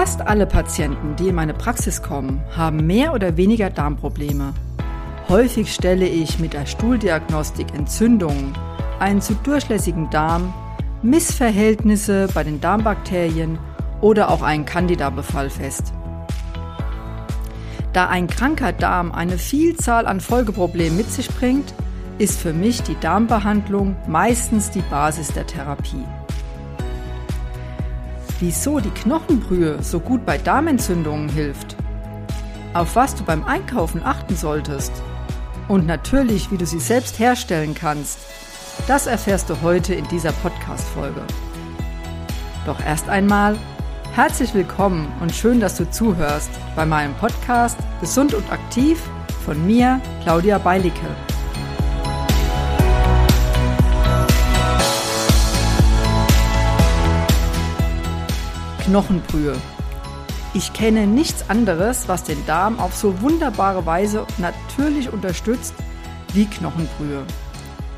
Fast alle Patienten, die in meine Praxis kommen, haben mehr oder weniger Darmprobleme. Häufig stelle ich mit der Stuhldiagnostik Entzündungen, einen zu durchlässigen Darm, Missverhältnisse bei den Darmbakterien oder auch einen Candida-Befall fest. Da ein kranker Darm eine Vielzahl an Folgeproblemen mit sich bringt, ist für mich die Darmbehandlung meistens die Basis der Therapie. Wieso die Knochenbrühe so gut bei Darmentzündungen hilft, auf was du beim Einkaufen achten solltest und natürlich, wie du sie selbst herstellen kannst, das erfährst du heute in dieser Podcast-Folge. Doch erst einmal herzlich willkommen und schön, dass du zuhörst bei meinem Podcast Gesund und aktiv von mir, Claudia Beilicke. Knochenbrühe. Ich kenne nichts anderes, was den Darm auf so wunderbare Weise natürlich unterstützt wie Knochenbrühe.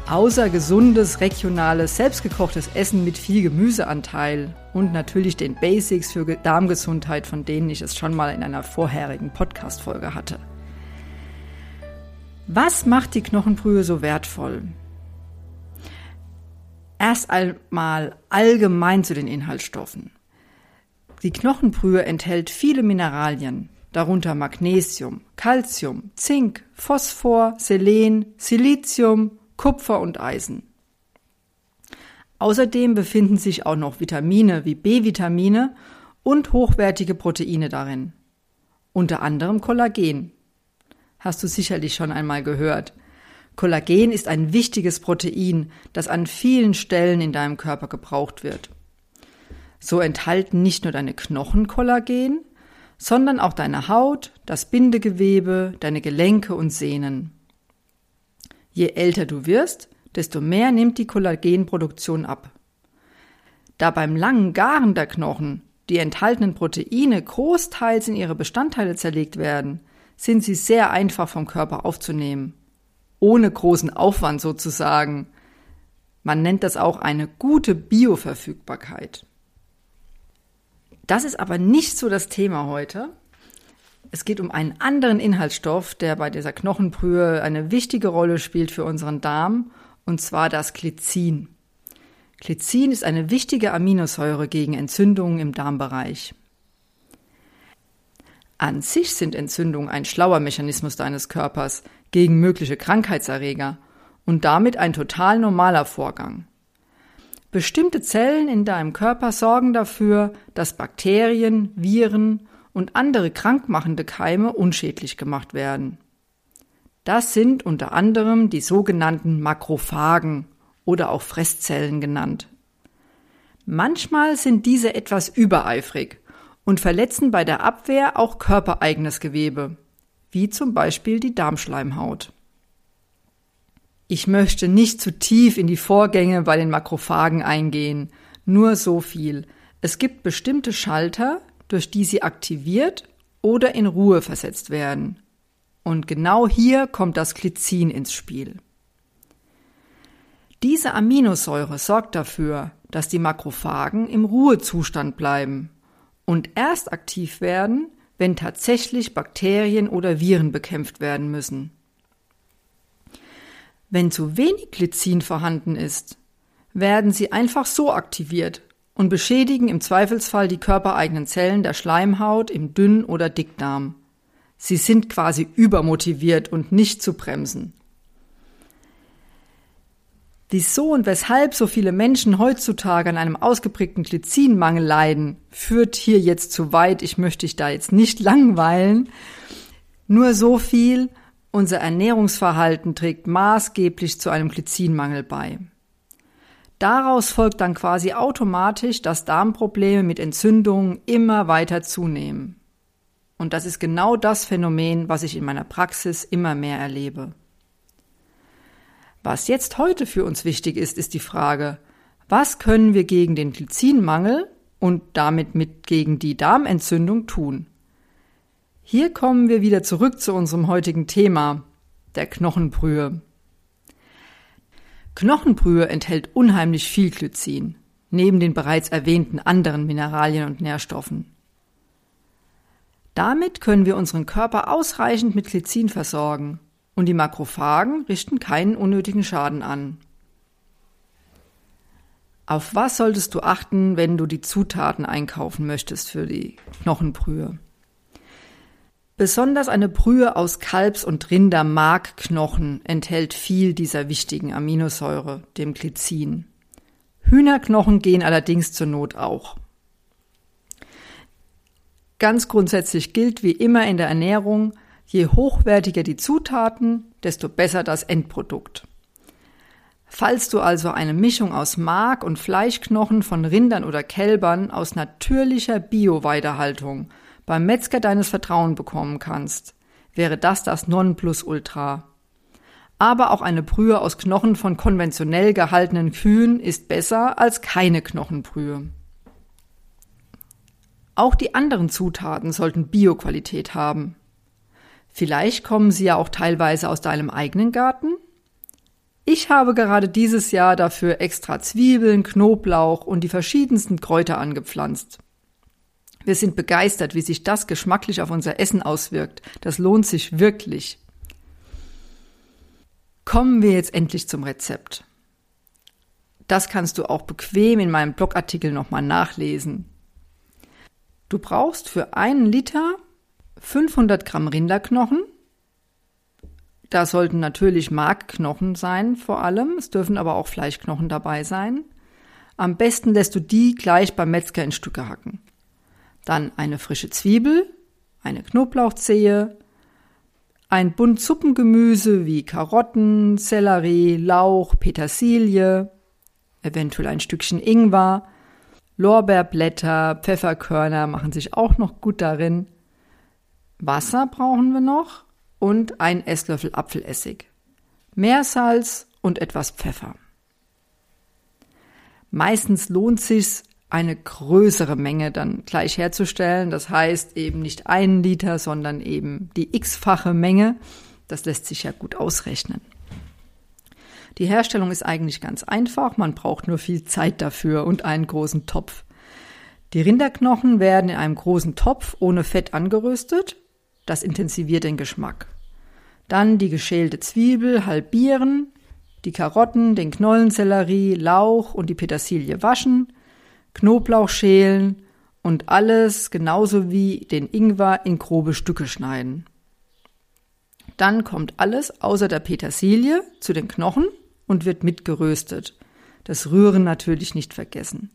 Außer gesundes, regionales, selbstgekochtes Essen mit viel Gemüseanteil und natürlich den Basics für Darmgesundheit, von denen ich es schon mal in einer vorherigen Podcast-Folge hatte. Was macht die Knochenbrühe so wertvoll? Erst einmal allgemein zu den Inhaltsstoffen. Die Knochenbrühe enthält viele Mineralien, darunter Magnesium, Calcium, Zink, Phosphor, Selen, Silizium, Kupfer und Eisen. Außerdem befinden sich auch noch Vitamine wie B-Vitamine und hochwertige Proteine darin. Unter anderem Kollagen. Hast du sicherlich schon einmal gehört. Kollagen ist ein wichtiges Protein, das an vielen Stellen in deinem Körper gebraucht wird. So enthalten nicht nur deine Knochen Kollagen, sondern auch deine Haut, das Bindegewebe, deine Gelenke und Sehnen. Je älter du wirst, desto mehr nimmt die Kollagenproduktion ab. Da beim langen Garen der Knochen die enthaltenen Proteine großteils in ihre Bestandteile zerlegt werden, sind sie sehr einfach vom Körper aufzunehmen. Ohne großen Aufwand sozusagen. Man nennt das auch eine gute Bioverfügbarkeit. Das ist aber nicht so das Thema heute. Es geht um einen anderen Inhaltsstoff, der bei dieser Knochenbrühe eine wichtige Rolle spielt für unseren Darm, und zwar das Glycin. Glycin ist eine wichtige Aminosäure gegen Entzündungen im Darmbereich. An sich sind Entzündungen ein schlauer Mechanismus deines Körpers gegen mögliche Krankheitserreger und damit ein total normaler Vorgang. Bestimmte Zellen in deinem Körper sorgen dafür, dass Bakterien, Viren und andere krankmachende Keime unschädlich gemacht werden. Das sind unter anderem die sogenannten Makrophagen oder auch Fresszellen genannt. Manchmal sind diese etwas übereifrig und verletzen bei der Abwehr auch körpereigenes Gewebe, wie zum Beispiel die Darmschleimhaut. Ich möchte nicht zu tief in die Vorgänge bei den Makrophagen eingehen. Nur so viel. Es gibt bestimmte Schalter, durch die sie aktiviert oder in Ruhe versetzt werden. Und genau hier kommt das Glycin ins Spiel. Diese Aminosäure sorgt dafür, dass die Makrophagen im Ruhezustand bleiben und erst aktiv werden, wenn tatsächlich Bakterien oder Viren bekämpft werden müssen. Wenn zu wenig Glycin vorhanden ist, werden sie einfach so aktiviert und beschädigen im Zweifelsfall die körpereigenen Zellen der Schleimhaut im Dünn- oder Dickdarm. Sie sind quasi übermotiviert und nicht zu bremsen. Wieso und weshalb so viele Menschen heutzutage an einem ausgeprägten Glycinmangel leiden, führt hier jetzt zu weit. Ich möchte dich da jetzt nicht langweilen. Nur so viel, unser Ernährungsverhalten trägt maßgeblich zu einem Glycinmangel bei. Daraus folgt dann quasi automatisch, dass Darmprobleme mit Entzündungen immer weiter zunehmen. Und das ist genau das Phänomen, was ich in meiner Praxis immer mehr erlebe. Was jetzt heute für uns wichtig ist, ist die Frage, was können wir gegen den Glycinmangel und damit mit gegen die Darmentzündung tun? Hier kommen wir wieder zurück zu unserem heutigen Thema, der Knochenbrühe. Knochenbrühe enthält unheimlich viel Glycin, neben den bereits erwähnten anderen Mineralien und Nährstoffen. Damit können wir unseren Körper ausreichend mit Glycin versorgen und die Makrophagen richten keinen unnötigen Schaden an. Auf was solltest du achten, wenn du die Zutaten einkaufen möchtest für die Knochenbrühe? Besonders eine Brühe aus Kalbs- und Rindermarkknochen enthält viel dieser wichtigen Aminosäure, dem Glycin. Hühnerknochen gehen allerdings zur Not auch. Ganz grundsätzlich gilt wie immer in der Ernährung, je hochwertiger die Zutaten, desto besser das Endprodukt. Falls du also eine Mischung aus Mark- und Fleischknochen von Rindern oder Kälbern aus natürlicher Bio-Weidehaltung beim Metzger deines Vertrauens bekommen kannst, wäre das das Nonplusultra. Aber auch eine Brühe aus Knochen von konventionell gehaltenen Kühen ist besser als keine Knochenbrühe. Auch die anderen Zutaten sollten Bioqualität haben. Vielleicht kommen sie ja auch teilweise aus deinem eigenen Garten ich habe gerade dieses Jahr dafür extra Zwiebeln, Knoblauch und die verschiedensten Kräuter angepflanzt. Wir sind begeistert, wie sich das geschmacklich auf unser Essen auswirkt. Das lohnt sich wirklich. Kommen wir jetzt endlich zum Rezept. Das kannst du auch bequem in meinem Blogartikel nochmal nachlesen. Du brauchst für einen Liter 500 Gramm Rinderknochen, da sollten natürlich Markknochen sein vor allem, es dürfen aber auch Fleischknochen dabei sein. Am besten lässt du die gleich beim Metzger in Stücke hacken. Dann eine frische Zwiebel, eine Knoblauchzehe, ein Bund Suppengemüse wie Karotten, Sellerie, Lauch, Petersilie, eventuell ein Stückchen Ingwer, Lorbeerblätter, Pfefferkörner machen sich auch noch gut darin. Wasser brauchen wir noch und ein Esslöffel Apfelessig, Meersalz und etwas Pfeffer. Meistens lohnt sich's, eine größere Menge dann gleich herzustellen. Das heißt eben nicht einen Liter, sondern eben die x-fache Menge. Das lässt sich ja gut ausrechnen. Die Herstellung ist eigentlich ganz einfach. Man braucht nur viel Zeit dafür und einen großen Topf. Die Rinderknochen werden in einem großen Topf ohne Fett angeröstet. Das intensiviert den Geschmack. Dann die geschälte Zwiebel halbieren, die Karotten, den Knollensellerie, Lauch und die Petersilie waschen, Knoblauch schälen und alles genauso wie den Ingwer in grobe Stücke schneiden. Dann kommt alles außer der Petersilie zu den Knochen und wird mitgeröstet. Das Rühren natürlich nicht vergessen.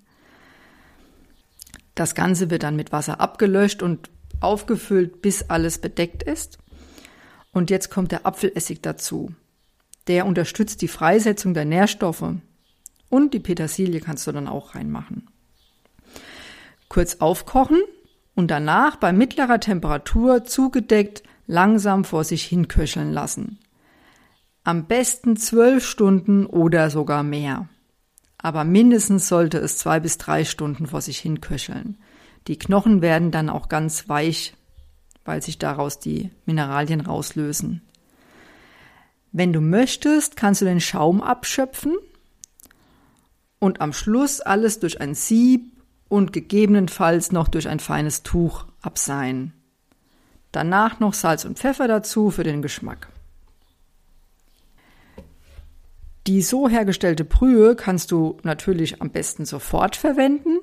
Das Ganze wird dann mit Wasser abgelöscht und aufgefüllt, bis alles bedeckt ist. Und jetzt kommt der Apfelessig dazu. Der unterstützt die Freisetzung der Nährstoffe. Und die Petersilie kannst du dann auch reinmachen. Kurz aufkochen und danach bei mittlerer Temperatur zugedeckt langsam vor sich hin köcheln lassen. Am besten zwölf Stunden oder sogar mehr. Aber mindestens sollte es zwei bis drei Stunden vor sich hin köcheln. Die Knochen werden dann auch ganz weich weil sich daraus die Mineralien rauslösen. Wenn du möchtest, kannst du den Schaum abschöpfen und am Schluss alles durch ein Sieb und gegebenenfalls noch durch ein feines Tuch abseihen. Danach noch Salz und Pfeffer dazu für den Geschmack. Die so hergestellte Brühe kannst du natürlich am besten sofort verwenden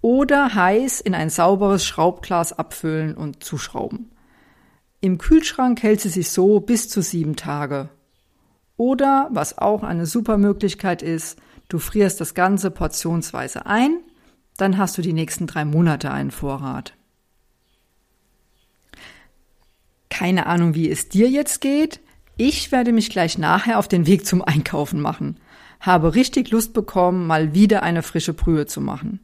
oder heiß in ein sauberes Schraubglas abfüllen und zuschrauben. Im Kühlschrank hält sie sich so bis zu sieben Tage. Oder, was auch eine super Möglichkeit ist, du frierst das Ganze portionsweise ein, dann hast du die nächsten drei Monate einen Vorrat. Keine Ahnung, wie es dir jetzt geht. Ich werde mich gleich nachher auf den Weg zum Einkaufen machen. Habe richtig Lust bekommen, mal wieder eine frische Brühe zu machen.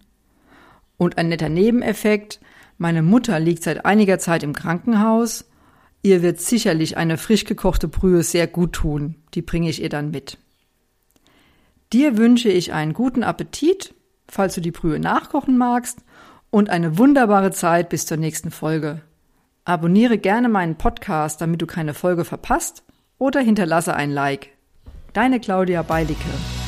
Und ein netter Nebeneffekt, meine Mutter liegt seit einiger Zeit im Krankenhaus. Ihr wird sicherlich eine frisch gekochte Brühe sehr gut tun. Die bringe ich ihr dann mit. Dir wünsche ich einen guten Appetit, falls du die Brühe nachkochen magst, und eine wunderbare Zeit bis zur nächsten Folge. Abonniere gerne meinen Podcast, damit du keine Folge verpasst, oder hinterlasse ein Like. Deine Claudia Beilicke.